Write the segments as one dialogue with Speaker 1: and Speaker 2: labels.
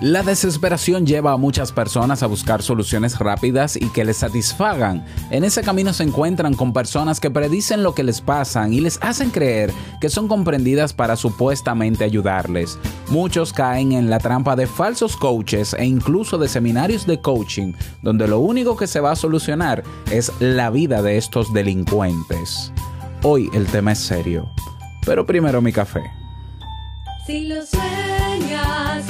Speaker 1: La desesperación lleva a muchas personas a buscar soluciones rápidas y que les satisfagan. En ese camino se encuentran con personas que predicen lo que les pasa y les hacen creer que son comprendidas para supuestamente ayudarles. Muchos caen en la trampa de falsos coaches e incluso de seminarios de coaching, donde lo único que se va a solucionar es la vida de estos delincuentes. Hoy el tema es serio, pero primero mi café.
Speaker 2: Si lo sueñas,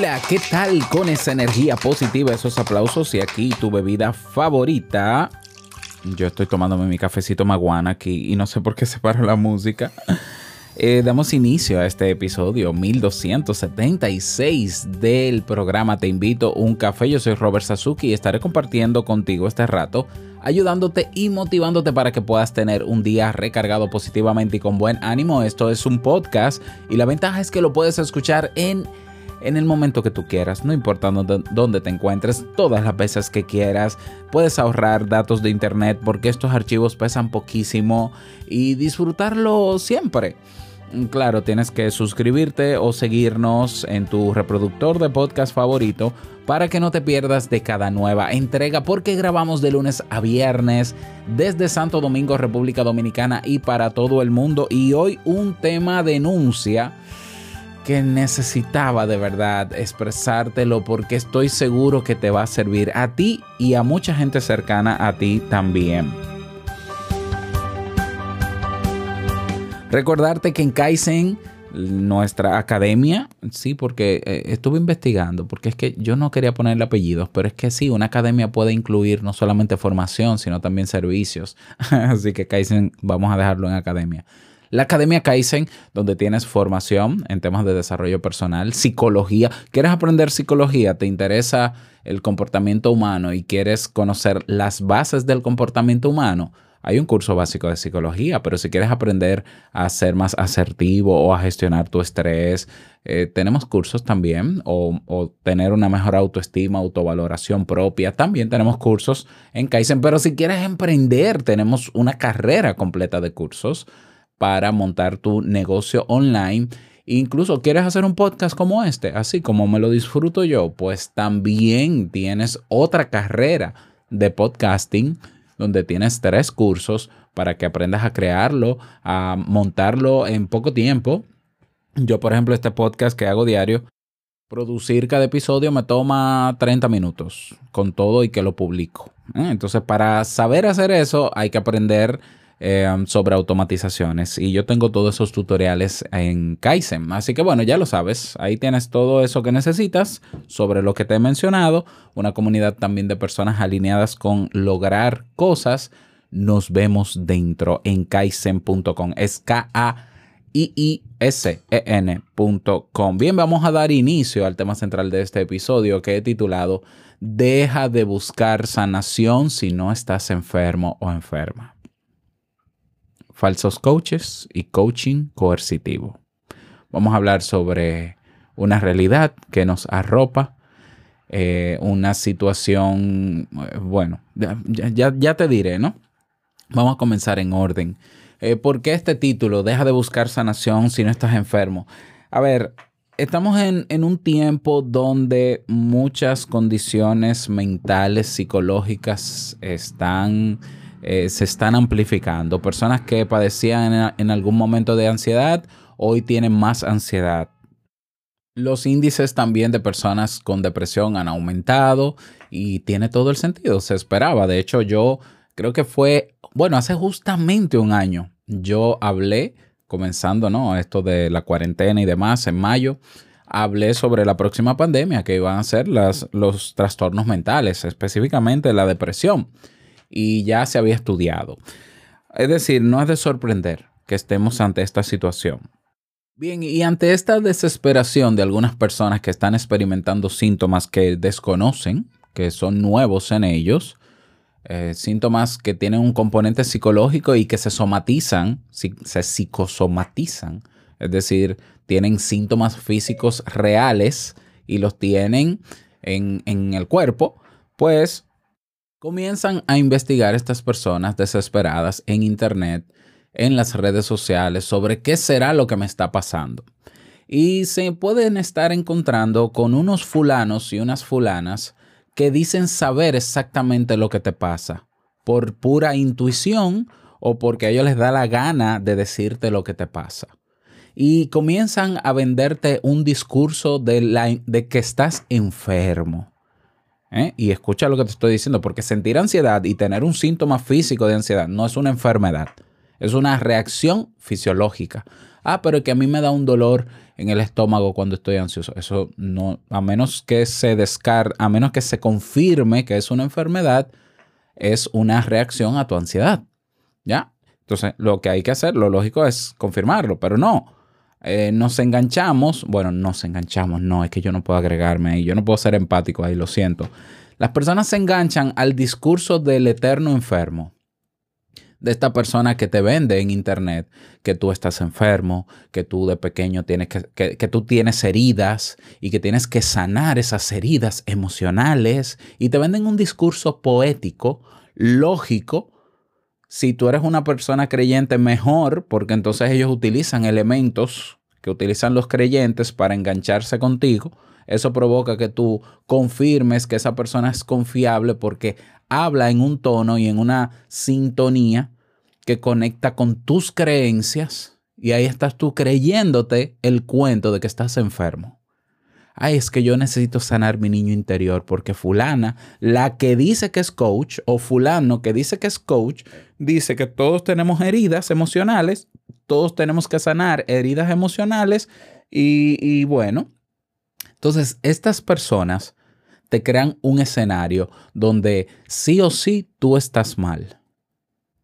Speaker 1: Hola, ¿qué tal con esa energía positiva, esos aplausos y aquí tu bebida favorita? Yo estoy tomándome mi cafecito maguana aquí y no sé por qué separo la música. Eh, damos inicio a este episodio 1276 del programa Te invito a un café. Yo soy Robert Sasuki y estaré compartiendo contigo este rato, ayudándote y motivándote para que puedas tener un día recargado positivamente y con buen ánimo. Esto es un podcast y la ventaja es que lo puedes escuchar en en el momento que tú quieras, no importa dónde, te encuentres, todas las veces que quieras. Puedes ahorrar datos de internet porque estos archivos pesan poquísimo y disfrutarlo siempre. Claro, tienes que suscribirte o seguirnos en tu reproductor de podcast favorito para que no te pierdas de cada nueva entrega porque grabamos de lunes a viernes desde Santo Domingo, República Dominicana y para todo el mundo. Y hoy un tema denuncia que necesitaba de verdad expresártelo porque estoy seguro que te va a servir a ti y a mucha gente cercana a ti también. Recordarte que en Kaizen, nuestra academia, sí, porque eh, estuve investigando, porque es que yo no quería ponerle apellidos, pero es que sí, una academia puede incluir no solamente formación, sino también servicios. Así que Kaizen vamos a dejarlo en academia. La Academia Kaizen, donde tienes formación en temas de desarrollo personal, psicología. ¿Quieres aprender psicología? ¿Te interesa el comportamiento humano y quieres conocer las bases del comportamiento humano? Hay un curso básico de psicología, pero si quieres aprender a ser más asertivo o a gestionar tu estrés, eh, tenemos cursos también, o, o, tener una mejor autoestima, autovaloración propia, también tenemos cursos en Kaizen, pero si quieres emprender, tenemos una carrera completa de cursos para montar tu negocio online. Incluso quieres hacer un podcast como este, así como me lo disfruto yo, pues también tienes otra carrera de podcasting donde tienes tres cursos para que aprendas a crearlo, a montarlo en poco tiempo. Yo, por ejemplo, este podcast que hago diario, producir cada episodio me toma 30 minutos con todo y que lo publico. Entonces, para saber hacer eso, hay que aprender eh, sobre automatizaciones y yo tengo todos esos tutoriales en Kaizen. Así que bueno, ya lo sabes, ahí tienes todo eso que necesitas sobre lo que te he mencionado, una comunidad también de personas alineadas con lograr cosas. Nos vemos dentro en kaizen.com. Es K-A i i s e n.com. Bien, vamos a dar inicio al tema central de este episodio que he titulado Deja de buscar sanación si no estás enfermo o enferma falsos coaches y coaching coercitivo. Vamos a hablar sobre una realidad que nos arropa, eh, una situación, bueno, ya, ya, ya, te diré, ¿no? Vamos a comenzar en orden. Eh, ¿Por qué este título? Deja de buscar sanación si no estás enfermo. A ver, estamos en, en un tiempo donde muchas condiciones mentales, psicológicas están eh, se están amplificando. Personas que padecían en, en, algún momento de ansiedad, hoy tienen más ansiedad. Los índices también de personas con depresión han aumentado y tiene todo el sentido, se esperaba. De hecho, yo creo que fue, bueno, hace justamente un año, yo hablé, comenzando, ¿no? Esto de la cuarentena y demás, en mayo, hablé sobre la próxima pandemia que iban a ser las, los trastornos mentales, específicamente la depresión, y ya se había estudiado. Es decir, no es de sorprender que estemos ante esta situación. Bien, y ante esta desesperación de algunas personas que están experimentando síntomas que desconocen, que son nuevos en ellos, eh, síntomas que tienen un componente psicológico y que se somatizan, se psicosomatizan, es decir, tienen síntomas físicos reales y los tienen en, en el cuerpo, pues comienzan a investigar estas personas desesperadas en Internet, en las redes sociales, sobre qué será lo que me está pasando. Y se pueden estar encontrando con unos fulanos y unas fulanas que dicen saber exactamente lo que te pasa, por pura intuición o porque a ellos les da la gana de decirte lo que te pasa. Y comienzan a venderte un discurso de, de que estás enfermo. ¿Eh? Y escucha lo que te estoy diciendo, porque sentir ansiedad y tener un síntoma físico de ansiedad no es una enfermedad, es una reacción fisiológica. Ah, pero que a mí me da un dolor en el estómago cuando estoy ansioso. Eso no, a menos que se descar, a menos que se confirme que es una enfermedad, es una reacción a tu ansiedad. ¿Ya? Entonces, lo que hay que hacer, lo lógico es confirmarlo, pero no. Eh, nos enganchamos, bueno, nos enganchamos, no, es que yo no puedo agregarme ahí, yo no puedo ser empático ahí, lo siento. Las personas se enganchan al discurso del eterno enfermo, de esta persona que te vende en internet que tú estás enfermo, que tú de pequeño tienes que, que, que tú tienes heridas y que tienes que sanar esas heridas emocionales y te venden un discurso poético, lógico, si tú eres una persona creyente, mejor, porque entonces ellos utilizan elementos que utilizan los creyentes para engancharse contigo. Eso provoca que tú confirmes que esa persona es confiable porque habla en un tono y en una sintonía que conecta con tus creencias y ahí estás tú creyéndote el cuento de que estás enfermo. Ay, es que yo necesito sanar mi niño interior porque fulana, la que dice que es coach, o fulano que dice que es coach, dice que todos tenemos heridas emocionales, todos tenemos que sanar heridas emocionales y, bueno, entonces estas personas te crean un escenario donde sí o sí tú estás mal.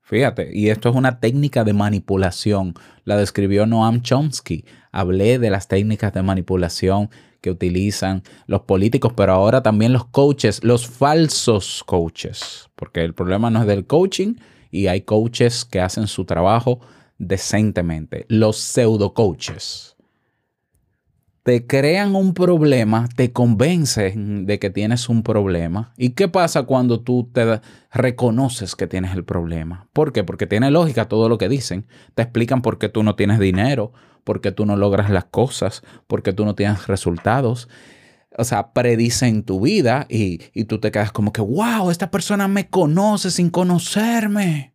Speaker 1: Fíjate, y esto es una técnica de manipulación. La describió Noam Chomsky. Hablé de las técnicas de manipulación que utilizan los políticos, pero ahora también los coaches, los falsos coaches, porque el problema no es del coaching y hay coaches que hacen su trabajo decentemente, los pseudo coaches. Te crean un problema, te convencen de que tienes un problema. ¿Y qué pasa cuando tú te reconoces que tienes el problema? ¿Por qué? Porque tiene lógica todo lo que dicen. Te explican por qué tú no tienes dinero, por qué tú no logras las cosas, por qué tú no tienes resultados. O sea, predicen tu vida y, y tú te quedas como que, wow, esta persona me conoce sin conocerme.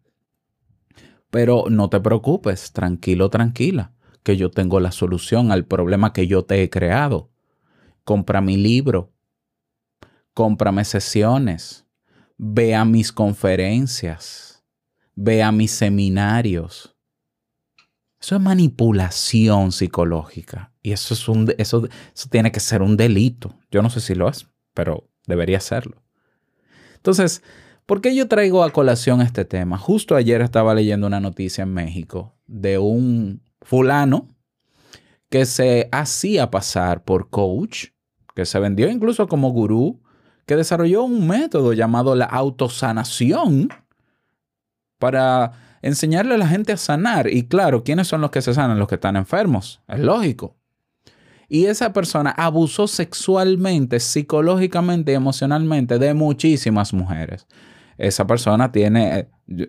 Speaker 1: Pero no te preocupes, tranquilo, tranquila, que yo tengo la solución al problema que yo te he creado. Compra mi libro, cómprame sesiones, ve a mis conferencias, ve a mis seminarios. Eso es manipulación psicológica y eso, es un, eso, tiene que ser un delito. Yo no sé si lo es, pero debería serlo. Entonces, ¿por qué yo traigo a colación este tema? Justo ayer estaba leyendo una noticia en México de un fulano que se hacía pasar por coach, que se vendió incluso como gurú, que desarrolló un método llamado la autosanación para enseñarle a la gente a sanar. Y claro, ¿quiénes son los que se sanan? Los que están enfermos. Es lógico. Y esa persona abusó sexualmente, psicológicamente y emocionalmente de muchísimas mujeres. Esa persona tiene, eh,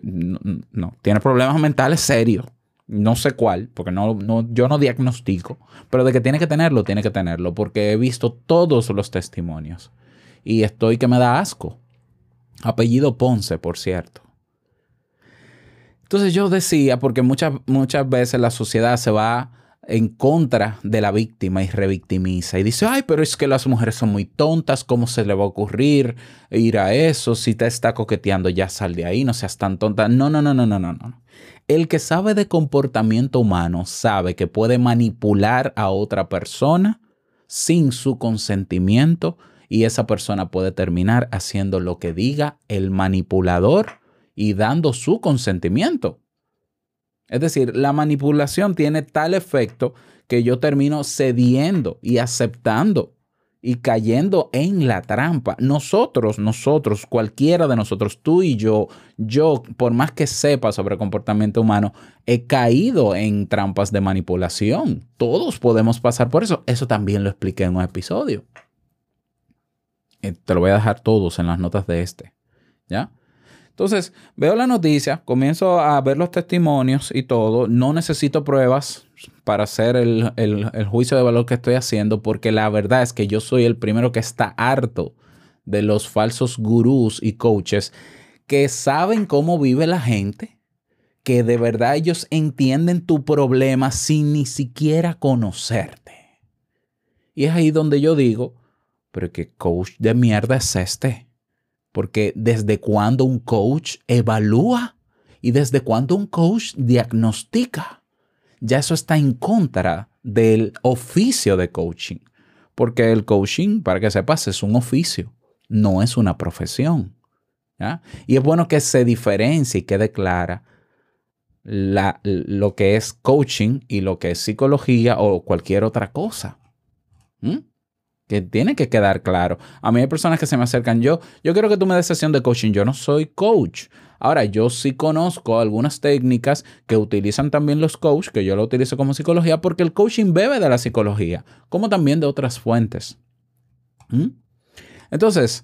Speaker 1: no, tiene problemas mentales serios. No sé cuál, porque no, no, yo no diagnostico, pero de que tiene que tenerlo, tiene que tenerlo, porque he visto todos los testimonios. Y estoy que me da asco. Apellido Ponce, por cierto. Entonces yo decía, porque muchas, muchas veces la sociedad se va en contra de la víctima y revictimiza y dice, ay, pero es que las mujeres son muy tontas, ¿cómo se le va a ocurrir ir a eso? Si te está coqueteando, ya sal de ahí, no seas tan tonta. No, no, no, no, no, no, no. El que sabe de comportamiento humano sabe que puede manipular a otra persona sin su consentimiento y esa persona puede terminar haciendo lo que diga el manipulador y dando su consentimiento. Es decir, la manipulación tiene tal efecto que yo termino cediendo y aceptando y cayendo en la trampa. Nosotros, nosotros, cualquiera de nosotros, tú y yo, yo, por más que sepa sobre comportamiento humano, he caído en trampas de manipulación. Todos podemos pasar por eso. Eso también lo expliqué en un episodio. Eh, Te lo voy a dejar todos en las notas de este. ¿Ya? Entonces, veo la noticia, comienzo a ver los testimonios y todo. No necesito pruebas para hacer el, el- juicio de valor que estoy haciendo, porque la verdad es que yo soy el primero que está harto de los falsos gurús y coaches que saben cómo vive la gente, que de verdad ellos entienden tu problema sin ni siquiera conocerte. Y es ahí donde yo digo, pero qué coach de mierda es este. Porque desde cuándo un coach evalúa y desde cuándo un coach diagnostica. Ya eso está en contra del oficio de coaching. Porque el coaching, para que sepas, es un oficio, no es una profesión. Y es bueno que se diferencie y quede clara la- lo que es coaching y lo que es psicología o cualquier otra cosa. Que tiene que quedar claro. A mí hay personas que se me acercan, yo, yo quiero que tú me des sesión de coaching, yo no soy coach. Ahora, yo sí conozco algunas técnicas que utilizan también los coaches, que yo lo utilizo como psicología, porque el coaching bebe de la psicología, como también de otras fuentes. ¿Mm? Entonces,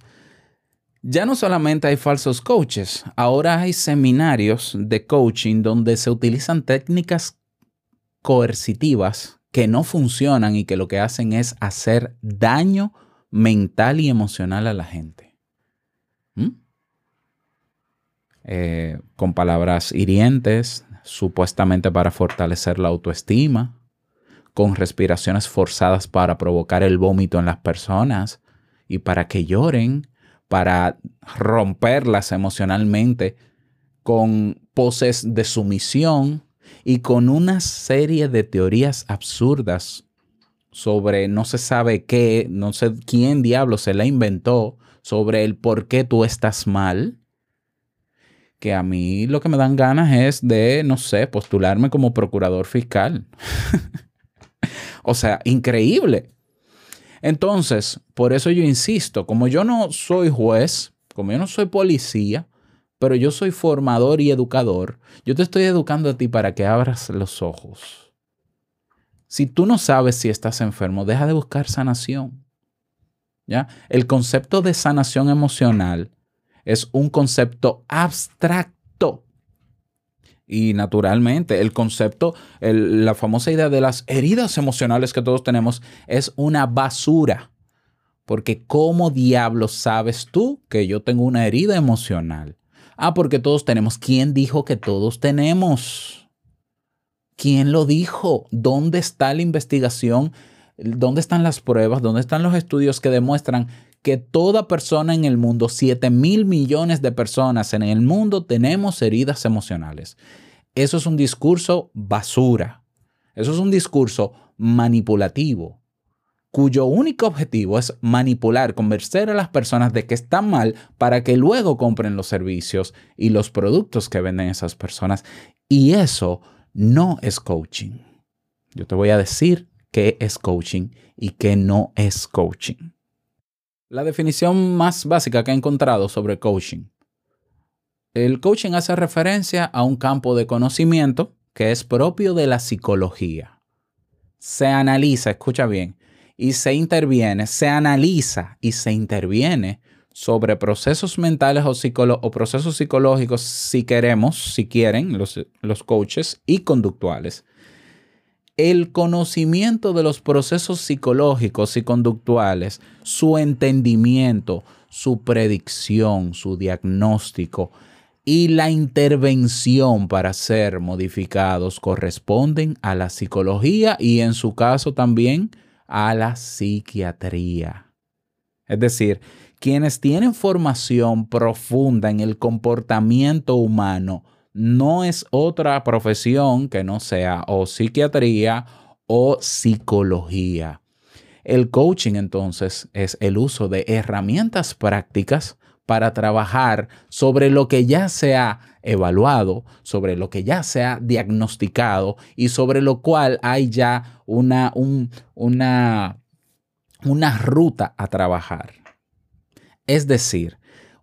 Speaker 1: ya no solamente hay falsos coaches, ahora hay seminarios de coaching donde se utilizan técnicas coercitivas que no funcionan y que lo que hacen es hacer daño mental y emocional a la gente. ¿Mm? Eh, con palabras hirientes, supuestamente para fortalecer la autoestima, con respiraciones forzadas para provocar el vómito en las personas y para que lloren, para romperlas emocionalmente, con poses de sumisión y con una serie de teorías absurdas sobre no se sabe qué, no sé quién diablo se la inventó, sobre el por qué tú estás mal, que a mí lo que me dan ganas es de, no sé, postularme como procurador fiscal. o sea, increíble. Entonces, por eso yo insisto, como yo no soy juez, como yo no soy policía, pero yo soy formador y educador, yo te estoy educando a ti para que abras los ojos. Si tú no sabes si estás enfermo, deja de buscar sanación. ¿Ya? El concepto de sanación emocional es un concepto abstracto. Y naturalmente, el concepto, la famosa idea de las heridas emocionales que todos tenemos es una basura. Porque ¿cómo diablos sabes tú que yo tengo una herida emocional? Ah, porque todos tenemos. ¿Quién dijo que todos tenemos? ¿Quién lo dijo? ¿Dónde está la investigación? ¿Dónde están las pruebas? ¿Dónde están los estudios que demuestran que toda persona en el mundo, 7 mil millones de personas en el mundo, tenemos heridas emocionales? Eso es un discurso basura. Eso es un discurso manipulativo, cuyo único objetivo es manipular, convencer a las personas de que están mal para que luego compren los servicios y los productos que venden esas personas. Y eso no es coaching. Yo te voy a decir qué es coaching y qué no es coaching. La definición más básica que he encontrado sobre coaching. El coaching hace referencia a un campo de conocimiento que es propio de la psicología. Se analiza, escucha bien, y se interviene, se analiza y se interviene sobre procesos mentales o, o procesos psicológicos, si queremos, si quieren, los, los coaches, y conductuales. El conocimiento de los procesos psicológicos y conductuales, su entendimiento, su predicción, su diagnóstico y la intervención para ser modificados corresponden a la psicología y en su caso también a la psiquiatría. Es decir, quienes tienen formación profunda en el comportamiento humano no es otra profesión que no sea o psiquiatría o psicología. El coaching entonces es el uso de herramientas prácticas para trabajar sobre lo que ya se ha evaluado, sobre lo que ya se ha diagnosticado y sobre lo cual hay ya una, un- una, una ruta a trabajar. Es decir,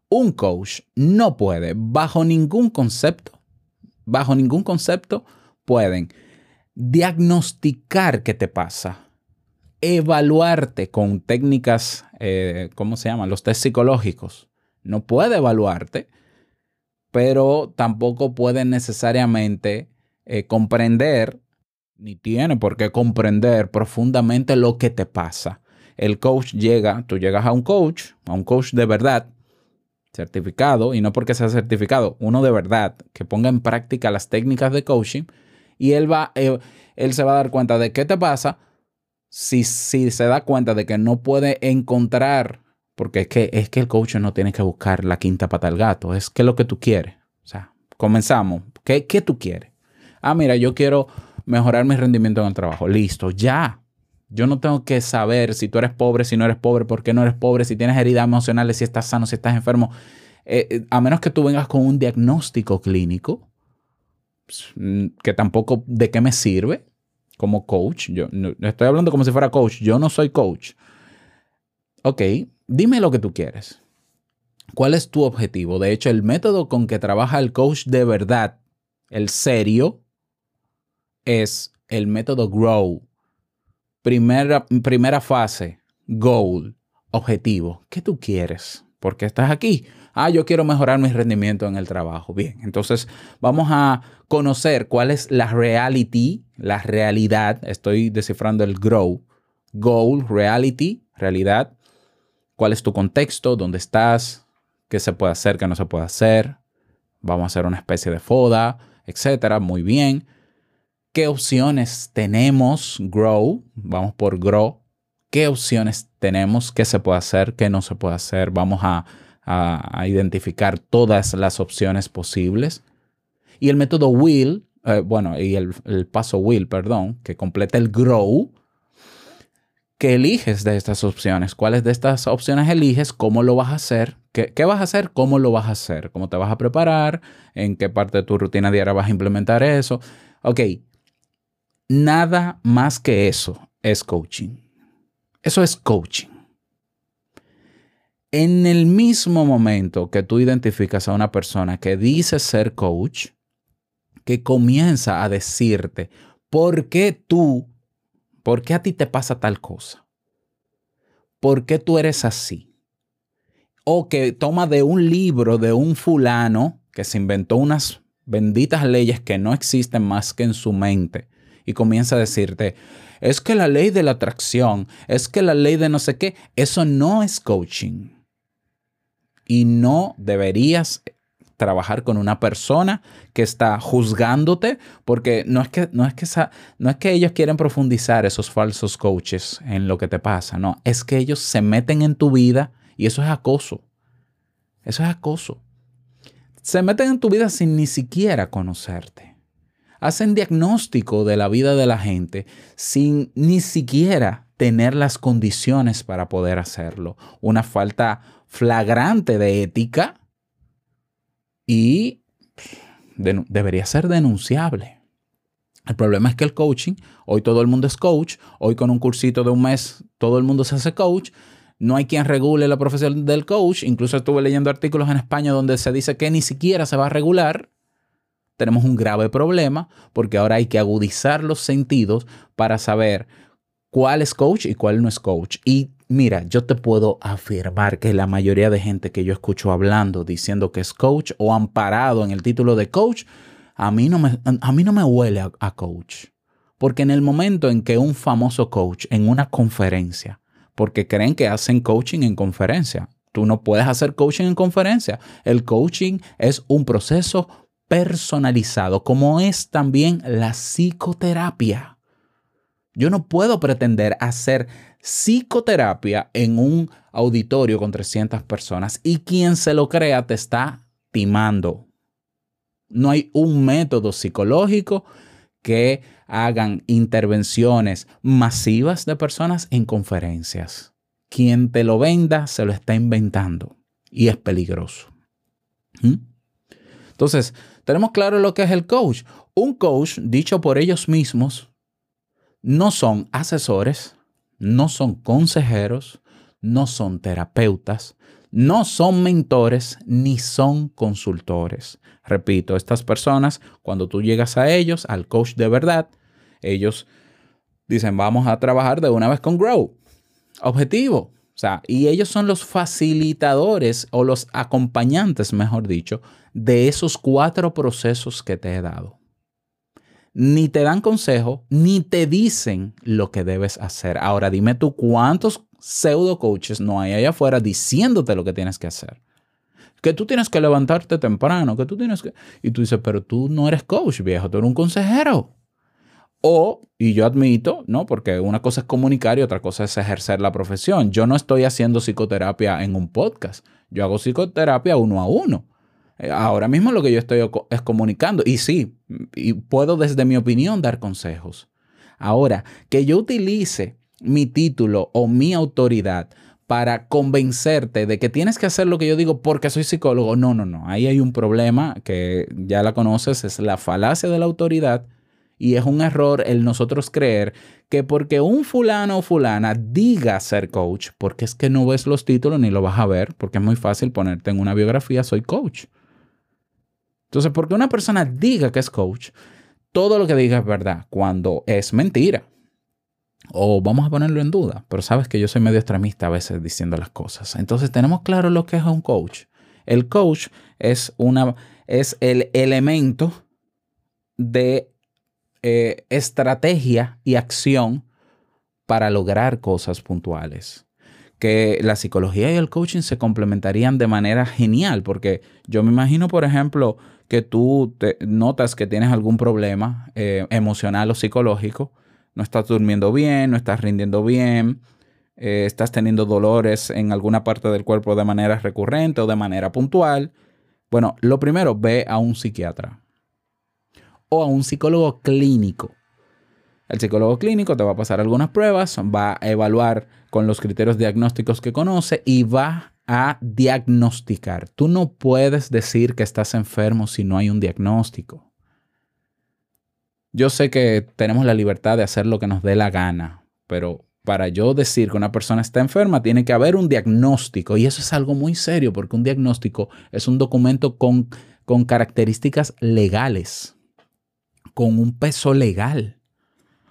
Speaker 1: un coach no puede, bajo ningún concepto, bajo ningún concepto, pueden diagnosticar qué te pasa, evaluarte con técnicas, eh, ¿cómo se llaman? Los test psicológicos. No puede evaluarte, pero tampoco puede necesariamente eh, comprender, ni tiene por qué comprender profundamente lo que te pasa. El coach llega, tú llegas a un coach, a un coach de verdad, certificado, y no porque sea certificado, uno de verdad, que ponga en práctica las técnicas de coaching, y él va, eh, él se va a dar cuenta de qué te pasa si, si se da cuenta de que no puede encontrar, porque es que, es que el coach no tiene que buscar la quinta pata al gato, es que lo que tú quieres. O sea, comenzamos. ¿Qué, qué tú quieres? Ah, mira, yo quiero mejorar mi rendimiento en el trabajo. Listo, ya. Yo no tengo que saber si tú eres pobre, si no eres pobre, por qué no eres pobre, si tienes heridas emocionales, si estás sano, si estás enfermo. Eh, eh, a menos que tú vengas con un diagnóstico clínico, pues, mm, que tampoco de qué me sirve como coach. Yo no, estoy hablando como si fuera coach. Yo no soy coach. Ok, dime lo que tú quieres. ¿Cuál es tu objetivo? De hecho, el método con que trabaja el coach de verdad, el serio, es el método GROW. Primera, primera fase, goal, objetivo. ¿Qué tú quieres? ¿Por qué estás aquí? Ah, yo quiero mejorar mi rendimiento en el trabajo. Bien, entonces vamos a conocer cuál es la reality, la realidad. Estoy descifrando el grow. Goal, reality, realidad. ¿Cuál es tu contexto? ¿Dónde estás? ¿Qué se puede hacer? ¿Qué no se puede hacer? Vamos a hacer una especie de foda, etcétera. Muy bien. ¿Qué opciones tenemos? Grow. Vamos por grow. ¿Qué opciones tenemos? ¿Qué se puede hacer? ¿Qué no se puede hacer? Vamos a, a- identificar todas las opciones posibles. Y el método will, eh, bueno, y el paso will, perdón, que completa el grow. ¿Qué eliges de estas opciones? ¿Cuáles de estas opciones eliges? ¿Cómo lo vas a hacer? ¿Qué, qué vas a hacer? ¿Cómo lo vas a hacer? ¿Cómo te vas a preparar? ¿En qué parte de tu rutina diaria vas a implementar eso? Ok, nada más que eso es coaching. Eso es coaching. En el mismo momento que tú identificas a una persona que dice ser coach, que comienza a decirte por qué tú, por qué a ti te pasa tal cosa, por qué tú eres así, o que toma de un libro de un fulano que se inventó unas benditas leyes que no existen más que en su mente y comienza a decirte, es que la ley de la atracción, es que la ley de no sé qué, eso no es coaching. Y no deberías trabajar con una persona que está juzgándote, porque no es que, no es que, no es que ellos quieren profundizar esos falsos coaches en lo que te pasa, no, es que ellos se meten en tu vida y eso es acoso. Eso es acoso. Se meten en tu vida sin ni siquiera conocerte. Hacen diagnóstico de la vida de la gente sin ni siquiera tener las condiciones para poder hacerlo. Una falta flagrante de ética y debería ser denunciable. El problema es que el coaching, hoy todo el mundo es coach, hoy con un cursito de un mes todo el mundo se hace coach, no hay quien regule la profesión del coach, incluso estuve leyendo artículos en España donde se dice que ni siquiera se va a regular. Tenemos un grave problema porque ahora hay que agudizar los sentidos para saber cuál es coach y cuál no es coach. Y mira, yo te puedo afirmar que la mayoría de gente que yo escucho hablando diciendo que es coach o amparado en el título de coach, a mí no me, a mí no me huele a, a coach. Porque en el momento en que un famoso coach en una conferencia, porque creen que hacen coaching en conferencia, Tú no puedes hacer coaching en conferencia. El coaching es un proceso personalizado, como es también la psicoterapia. Yo no puedo pretender hacer psicoterapia en un auditorio con 300 personas y quien se lo crea te está timando. No hay un método psicológico que hagan intervenciones masivas de personas en conferencias. Quien te lo venda se lo está inventando y es peligroso. ¿Mm? Entonces, tenemos claro lo que es el coach. Un coach, dicho por ellos mismos, no son asesores, no son consejeros, no son terapeutas, no son mentores ni son consultores. Repito, estas personas, cuando tú llegas a ellos, al coach de verdad, ellos dicen, vamos a trabajar de una vez con Grow. Objetivo. O sea, y ellos son los facilitadores o los acompañantes, mejor dicho, de esos cuatro procesos que te he dado. Ni te dan consejo, ni te dicen lo que debes hacer. Ahora dime tú cuántos pseudo coaches no hay allá afuera diciéndote lo que tienes que hacer. Que tú tienes que levantarte temprano, que tú tienes que... Y tú dices, pero tú no eres coach, viejo, tú eres un consejero. O, y yo admito, ¿no? Porque una cosa es comunicar y otra cosa es ejercer la profesión. Yo no estoy haciendo psicoterapia en un podcast. Yo hago psicoterapia uno a uno. Eh, Ahora mismo lo que yo estoy es comunicando. Y sí, y puedo desde mi opinión dar consejos. Ahora, que yo utilice mi título o mi autoridad para convencerte de que tienes que hacer lo que yo digo porque soy psicólogo. No, no, no. Ahí hay un problema que ya la conoces, es la falacia de la autoridad. Y es un error el nosotros creer que porque un fulano o fulana diga ser coach, porque es que no ves los títulos ni lo vas a ver, porque es muy fácil ponerte en una biografía, soy coach. Entonces, porque una persona diga que es coach, todo lo que diga es verdad, cuando es mentira. O vamos a ponerlo en duda, pero sabes que yo soy medio extremista a veces diciendo las cosas. Entonces, tenemos claro lo que es un coach. El coach es, una, es el elemento de eh, estrategia y acción para lograr cosas puntuales. Que la psicología y el coaching se complementarían de manera genial, porque yo me imagino, por ejemplo, que tú te notas que tienes algún problema eh, emocional o psicológico, no estás durmiendo bien, no estás rindiendo bien, eh, estás teniendo dolores en alguna parte del cuerpo de manera recurrente o de manera puntual. Bueno, lo primero, ve a un psiquiatra o a un psicólogo clínico. El psicólogo clínico te va a pasar algunas pruebas, va a evaluar con los criterios diagnósticos que conoce y va a diagnosticar. Tú no puedes decir que estás enfermo si no hay un diagnóstico. Yo sé que tenemos la libertad de hacer lo que nos dé la gana, pero para yo decir que una persona está enferma tiene que haber un diagnóstico y eso es algo muy serio porque un diagnóstico es un documento con, con características legales, con un peso legal.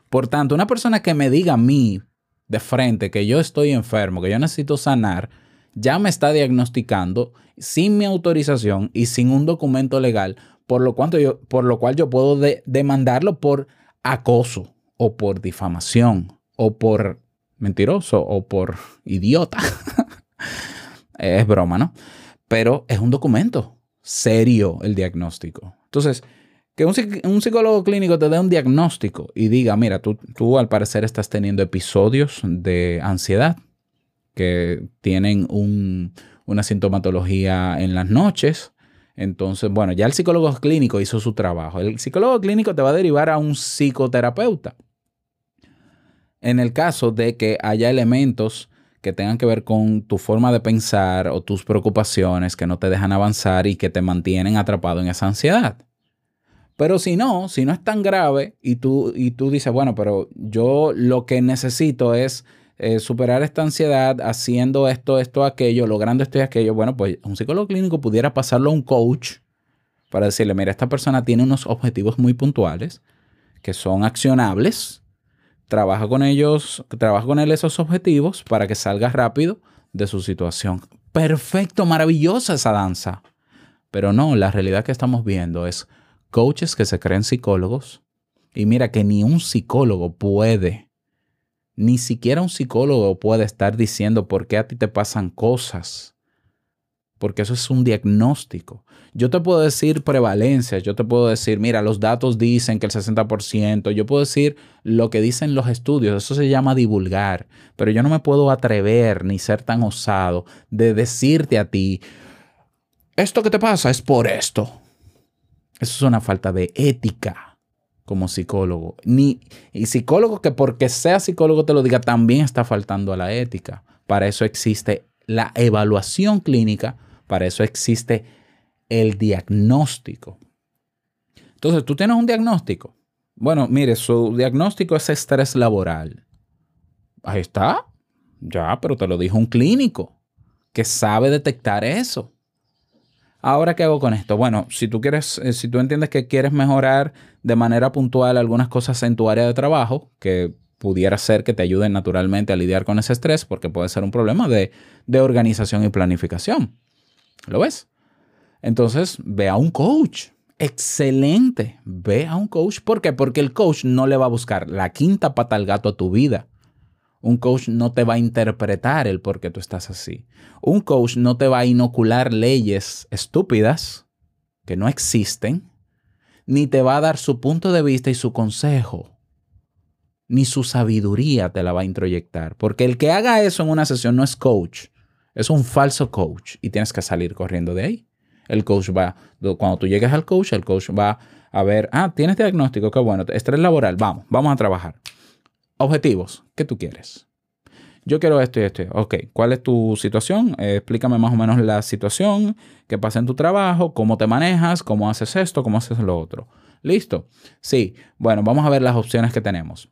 Speaker 1: Por tanto, una persona que me diga a mí de frente que yo estoy enfermo, que yo necesito sanar, ya me está diagnosticando sin mi autorización y sin un documento legal, por lo, yo, por lo cual yo puedo de- demandarlo por acoso o por difamación o por mentiroso o por idiota. es broma, ¿no? Pero es un documento serio el diagnóstico. Entonces, que un, un psicólogo clínico te dé un diagnóstico y diga, mira, tú, tú al parecer estás teniendo episodios de ansiedad que tienen un- una sintomatología en las noches. Entonces, bueno, ya el psicólogo clínico hizo su trabajo. El psicólogo clínico te va a derivar a un psicoterapeuta. En el caso de que haya elementos que tengan que ver con tu forma de pensar o tus preocupaciones que no te dejan avanzar y que te mantienen atrapado en esa ansiedad. Pero si no, si no es tan grave y tú, y tú dices, bueno, pero yo lo que necesito es eh, superar esta ansiedad haciendo esto, esto, aquello, logrando esto y aquello, bueno, pues un psicólogo clínico pudiera pasarlo a un coach para decirle, mira, esta persona tiene unos objetivos muy puntuales que son accionables, trabaja con ellos, trabaja con él esos objetivos para que salga rápido de su situación. Perfecto, maravillosa esa danza. Pero no, la realidad que estamos viendo es coaches que se creen psicólogos. Y mira que ni un psicólogo puede, ni siquiera un psicólogo puede estar diciendo por qué a ti te pasan cosas. porque eso es un diagnóstico. Yo te puedo decir prevalencias, yo te puedo decir, mira, los datos dicen que el 60%, yo puedo decir lo que dicen los estudios, eso se llama divulgar, pero yo no me puedo atrever ni ser tan osado de decirte a ti, esto que te pasa es por esto. Eso es una falta de ética como psicólogo. Ni, y psicólogo que porque sea psicólogo te lo diga, también está faltando a la ética. Para eso existe la evaluación clínica, para eso existe el diagnóstico. Entonces, tú tienes un diagnóstico. Bueno, mire, su diagnóstico es estrés laboral. Ahí está. Ya, pero te lo dijo un clínico que sabe detectar eso. Ahora, ¿qué hago con esto? Bueno, si tú quieres, eh, si tú entiendes que quieres mejorar de manera puntual algunas cosas en tu área de trabajo, que pudiera ser que te ayuden naturalmente a lidiar con ese estrés, porque puede ser un problema de, de organización y planificación. ¿Lo ves? Entonces, ve a un coach. Excelente. Ve a un coach. ¿Por qué? Porque el coach no le va a buscar la quinta pata al gato a tu vida. Un coach no te va a interpretar el por qué tú estás así. Un coach no te va a inocular leyes estúpidas que no existen, ni te va a dar su punto de vista y su consejo, ni su sabiduría te la va a introyectar. Porque el que haga eso en una sesión no es coach, es un falso coach y tienes que salir corriendo de ahí. El coach va, cuando tú llegues al coach, el coach va a ver, ah, tienes diagnóstico, qué bueno, estrés laboral, vamos, vamos a trabajar. Objetivos, ¿qué tú quieres? Yo quiero esto y esto. Ok, ¿cuál es tu situación? Eh, explícame más o menos la situación, qué pasa en tu trabajo, cómo te manejas, cómo haces esto, cómo haces lo otro. ¿Listo? Sí. Bueno, vamos a ver las opciones que tenemos.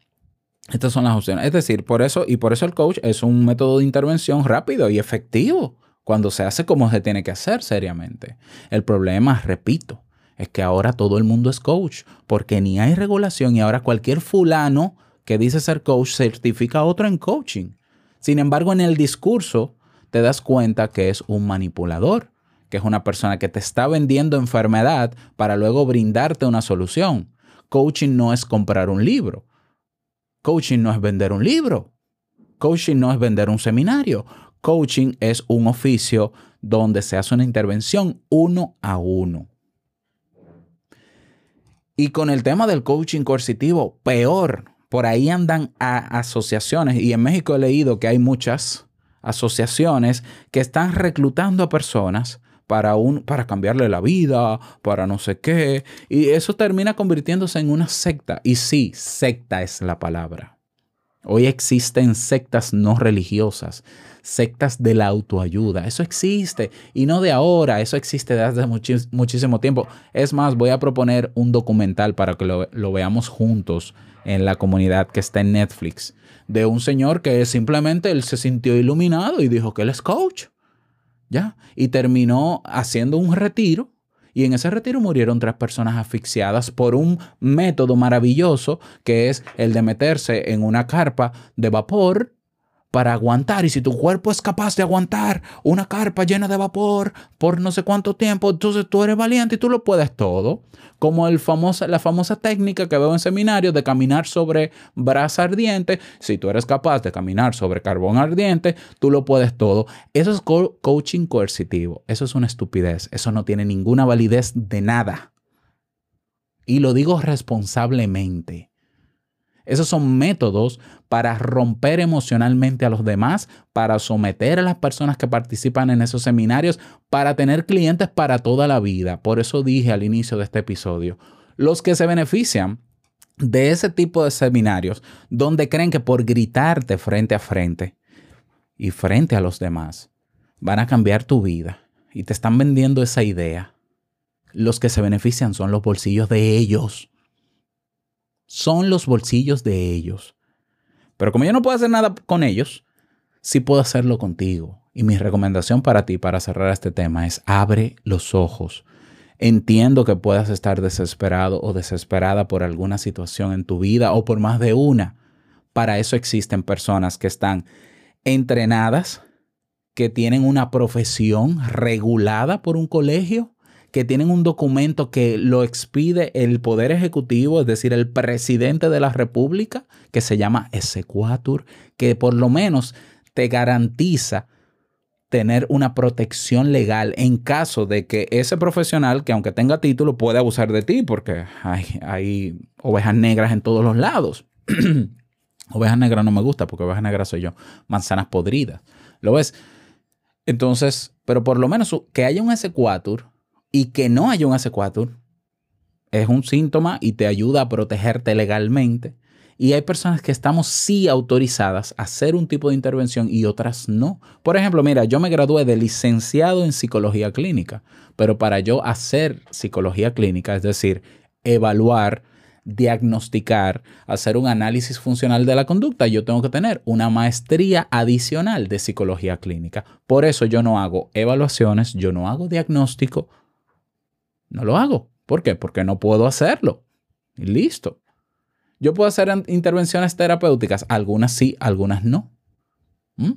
Speaker 1: Estas son las opciones. Es decir, por eso, y por eso el coach es un método de intervención rápido y efectivo cuando se hace como se tiene que hacer seriamente. El problema, repito, es que ahora todo el mundo es coach, porque ni hay regulación y ahora cualquier fulano que dice ser coach certifica a otro en coaching. Sin embargo, en el discurso te das cuenta que es un manipulador, que es una persona que te está vendiendo enfermedad para luego brindarte una solución. Coaching no es comprar un libro. Coaching no es vender un libro. Coaching no es vender un seminario. Coaching es un oficio donde se hace una intervención uno a uno. Y con el tema del coaching coercitivo, peor. Por ahí andan a asociaciones y en México he leído que hay muchas asociaciones que están reclutando a personas para, un, para cambiarle la vida, para no sé qué. Y eso termina convirtiéndose en una secta. Y sí, secta es la palabra. Hoy existen sectas no religiosas, sectas de la autoayuda. Eso existe y no de ahora, eso existe desde hace muchísimo tiempo. Es más, voy a proponer un documental para que lo, lo veamos juntos en la comunidad que está en Netflix, de un señor que simplemente él se sintió iluminado y dijo que él es coach. ¿Ya? Y terminó haciendo un retiro. Y en ese retiro murieron tres personas asfixiadas por un método maravilloso que es el de meterse en una carpa de vapor para aguantar. Y si tu cuerpo es capaz de aguantar una carpa llena de vapor por no sé cuánto tiempo, entonces tú eres valiente y tú lo puedes todo. Como el la famosa técnica que veo en seminarios de caminar sobre brasa ardiente. Si tú eres capaz de caminar sobre carbón ardiente, tú lo puedes todo. Eso es co- coaching coercitivo. Eso es una estupidez. Eso no tiene ninguna validez de nada. Y lo digo responsablemente. Esos son métodos para romper emocionalmente a los demás, para someter a las personas que participan en esos seminarios, para tener clientes para toda la vida. Por eso dije al inicio de este episodio, los que se benefician de ese tipo de seminarios, donde creen que por gritarte frente a frente y frente a los demás, van a cambiar tu vida y te están vendiendo esa idea. Los que se benefician son los bolsillos de ellos son los bolsillos de ellos. Pero como yo no puedo hacer nada con ellos, sí puedo hacerlo contigo. Y mi recomendación para ti, para cerrar este tema, es abre los ojos. Entiendo que puedas estar desesperado o desesperada por alguna situación en tu vida o por más de una. Para eso existen personas que están entrenadas, que tienen una profesión regulada por un colegio que tienen un documento que lo expide el Poder Ejecutivo, es decir, el presidente de la República, que se llama Exequatur, que por lo menos te garantiza tener una protección legal en caso de que ese profesional, que aunque tenga título, puede abusar de ti, porque hay, hay ovejas negras en todos los lados. ovejas negras no me gusta, porque ovejas negras soy yo. Manzanas podridas. ¿Lo ves? Entonces, pero por lo menos que haya un S4 y que no haya un S4 es un síntoma y te ayuda a protegerte legalmente. Y hay personas que estamos sí autorizadas a hacer un tipo de intervención y otras no. Por ejemplo, mira, yo me gradué de licenciado en psicología clínica, pero para yo hacer psicología clínica, es decir, evaluar, diagnosticar, hacer un análisis funcional de la conducta, yo tengo que tener una maestría adicional de psicología clínica. Por eso yo no hago evaluaciones, yo no hago diagnóstico, no lo hago. ¿Por qué? Porque no puedo hacerlo. Y listo. Yo puedo hacer intervenciones terapéuticas, algunas sí, algunas no. ¿Mm?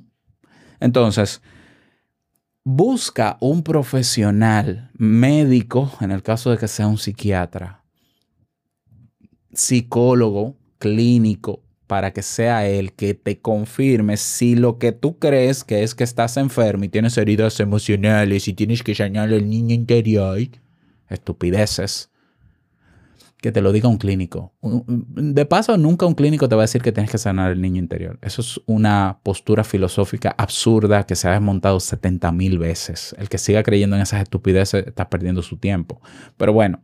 Speaker 1: Entonces, busca un profesional médico, en el caso de que sea un psiquiatra, psicólogo, clínico, para que sea él que te confirme si lo que tú crees que es que estás enfermo y tienes heridas emocionales y tienes que sanar al niño interior, estupideces, que te lo diga un clínico. De paso, nunca un clínico te va a decir que tienes que sanar el niño interior. Eso es una postura filosófica absurda que se ha desmontado 70 mil veces. El que siga creyendo en esas estupideces está perdiendo su tiempo. Pero bueno,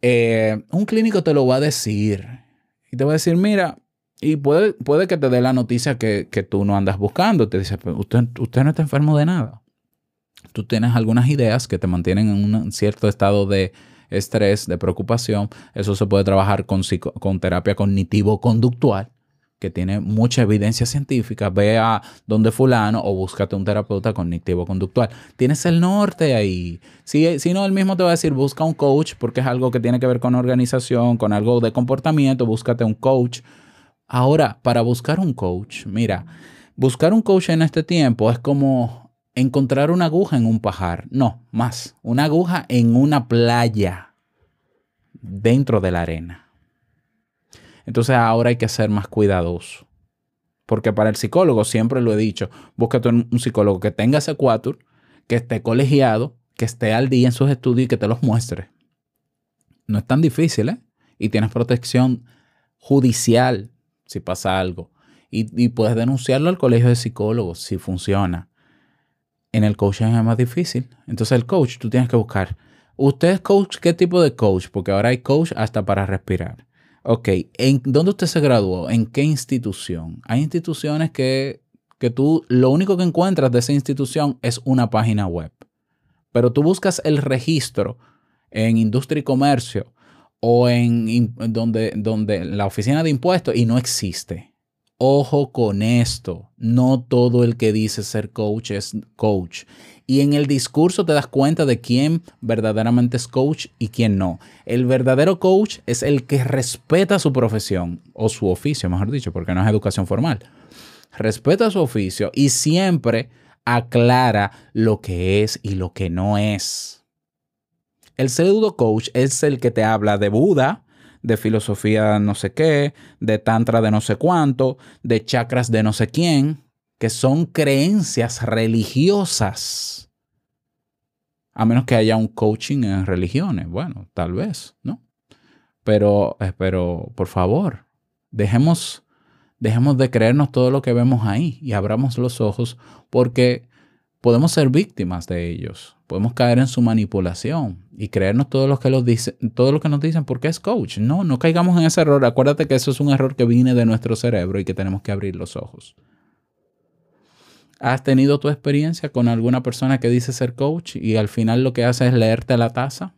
Speaker 1: eh, un clínico te lo va a decir y te va a decir, mira, y puede, puede que te dé la noticia que, que tú no andas buscando. Te dice, usted, usted no está enfermo de nada. Tú tienes algunas ideas que te mantienen en un cierto estado de estrés, de preocupación. Eso se puede trabajar con, con terapia cognitivo-conductual, que tiene mucha evidencia científica. Ve a donde fulano o búscate un terapeuta cognitivo-conductual. Tienes el norte ahí. Si, si no, él mismo te va a decir, busca un coach, porque es algo que tiene que ver con organización, con algo de comportamiento, búscate un coach. Ahora, para buscar un coach, mira, buscar un coach en este tiempo es como encontrar una aguja en un pajar. No, más, una aguja en una playa dentro de la arena. Entonces ahora hay que ser más cuidadoso. Porque para el psicólogo, siempre lo he dicho, búscate un, psicólogo que tenga ese cuatro, que esté colegiado, que esté al día en sus estudios y que te los muestre. No es tan difícil, ¿eh? Y tienes protección judicial si pasa algo. Y puedes denunciarlo al colegio de psicólogos si funciona. En el coaching es más difícil. Entonces el coach, tú tienes que buscar. ¿Usted es coach? ¿Qué tipo de coach? Porque ahora hay coach hasta para respirar. Ok, ¿en dónde usted se graduó? ¿En qué institución? Hay instituciones que, que tú lo único que encuentras de esa institución es una página web. Pero tú buscas el registro en industria y comercio o en donde, donde la oficina de impuestos y no existe. Ojo con esto, no todo el que dice ser coach es coach. Y en el discurso te das cuenta de quién verdaderamente es coach y quién no. El verdadero coach es el que respeta su profesión o su oficio, mejor dicho, porque no es educación formal. Respeta su oficio y siempre aclara lo que es y lo que no es. El pseudo coach es el que te habla de Buda, de filosofía no sé qué, de tantra de no sé cuánto, de chakras de no sé quién, que son creencias religiosas. A menos que haya un coaching en religiones, bueno, tal vez, ¿no? Pero, eh, pero por favor, dejemos, dejemos de creernos todo lo que vemos ahí y abramos los ojos porque podemos ser víctimas de ellos. Podemos caer en su manipulación y creernos todo lo que, los dice, todo lo que nos dicen porque es coach. No, no caigamos en ese error. Acuérdate que eso es un error que viene de nuestro cerebro y que tenemos que abrir los ojos. ¿Has tenido tu experiencia con alguna persona que dice ser coach y al final lo que hace es leerte la taza?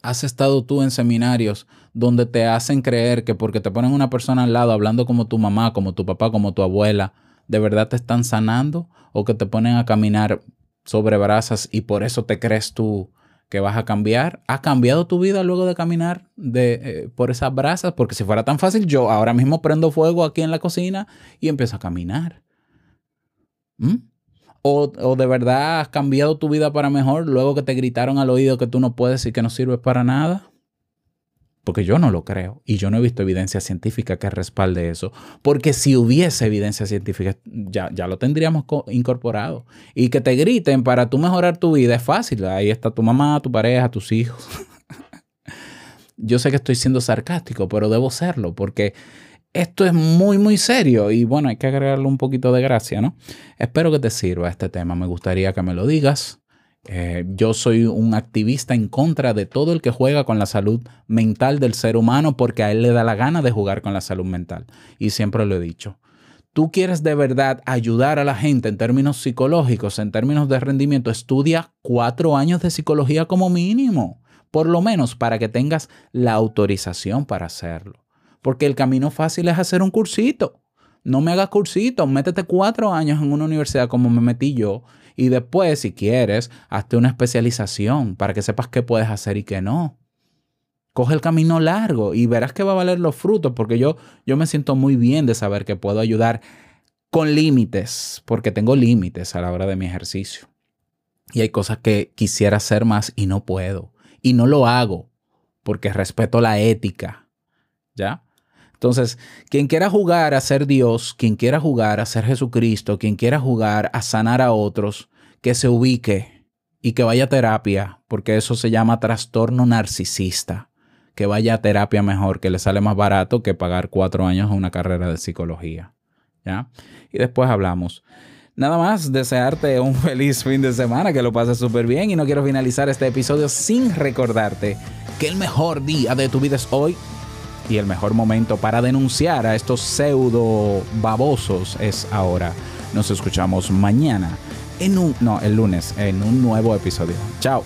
Speaker 1: ¿Has estado tú en seminarios donde te hacen creer que porque te ponen una persona al lado hablando como tu mamá, como tu papá, como tu abuela, de verdad te están sanando o que te ponen a caminar sobre brasas y por eso te crees tú que vas a cambiar? ¿Ha cambiado tu vida luego de caminar de, eh, por esas brasas? Porque si fuera tan fácil, yo ahora mismo prendo fuego aquí en la cocina y empiezo a caminar. ¿Mm? O, o, de verdad has cambiado tu vida para mejor luego que te gritaron al oído que tú no puedes y que no sirves para nada? Porque yo no lo creo y yo no he visto evidencia científica que respalde eso. Porque si hubiese evidencia científica, ya, ya lo tendríamos co- incorporado. Y que te griten para tú mejorar tu vida es fácil. Ahí está tu mamá, tu pareja, tus hijos. yo sé que estoy siendo sarcástico, pero debo serlo porque esto es muy, muy serio y bueno, hay que agregarle un poquito de gracia, ¿no? Espero que te sirva este tema. Me gustaría que me lo digas. Eh, yo soy un activista en contra de todo el que juega con la salud mental del ser humano porque a él le da la gana de jugar con la salud mental. Y siempre lo he dicho. Tú quieres de verdad ayudar a la gente en términos psicológicos, en términos de rendimiento, estudia cuatro años de psicología como mínimo, por lo menos para que tengas la autorización para hacerlo. Porque el camino fácil es hacer un cursito. No me hagas cursito, métete cuatro años en una universidad como me metí yo y después, si quieres, hazte una especialización para que sepas qué puedes hacer y qué no. Coge el camino largo y verás que va a valer los frutos porque yo, yo me siento muy bien de saber que puedo ayudar con límites, porque tengo límites a la hora de mi ejercicio. Y hay cosas que quisiera hacer más y no puedo. Y no lo hago porque respeto la ética. ¿Ya? Entonces, quien quiera jugar a ser Dios, quien quiera jugar a ser Jesucristo, quien quiera jugar a sanar a otros, que se ubique y que vaya a terapia, porque eso se llama trastorno narcisista. Que vaya a terapia mejor, que le sale más barato que pagar cuatro años en una carrera de psicología. ¿Ya? Y después hablamos. Nada más desearte un feliz fin de semana, que lo pases súper bien y no quiero finalizar este episodio sin recordarte que el mejor día de tu vida es hoy y el mejor momento para denunciar a estos pseudo babosos es ahora. Nos escuchamos mañana en un no, el lunes en un nuevo episodio. Chao.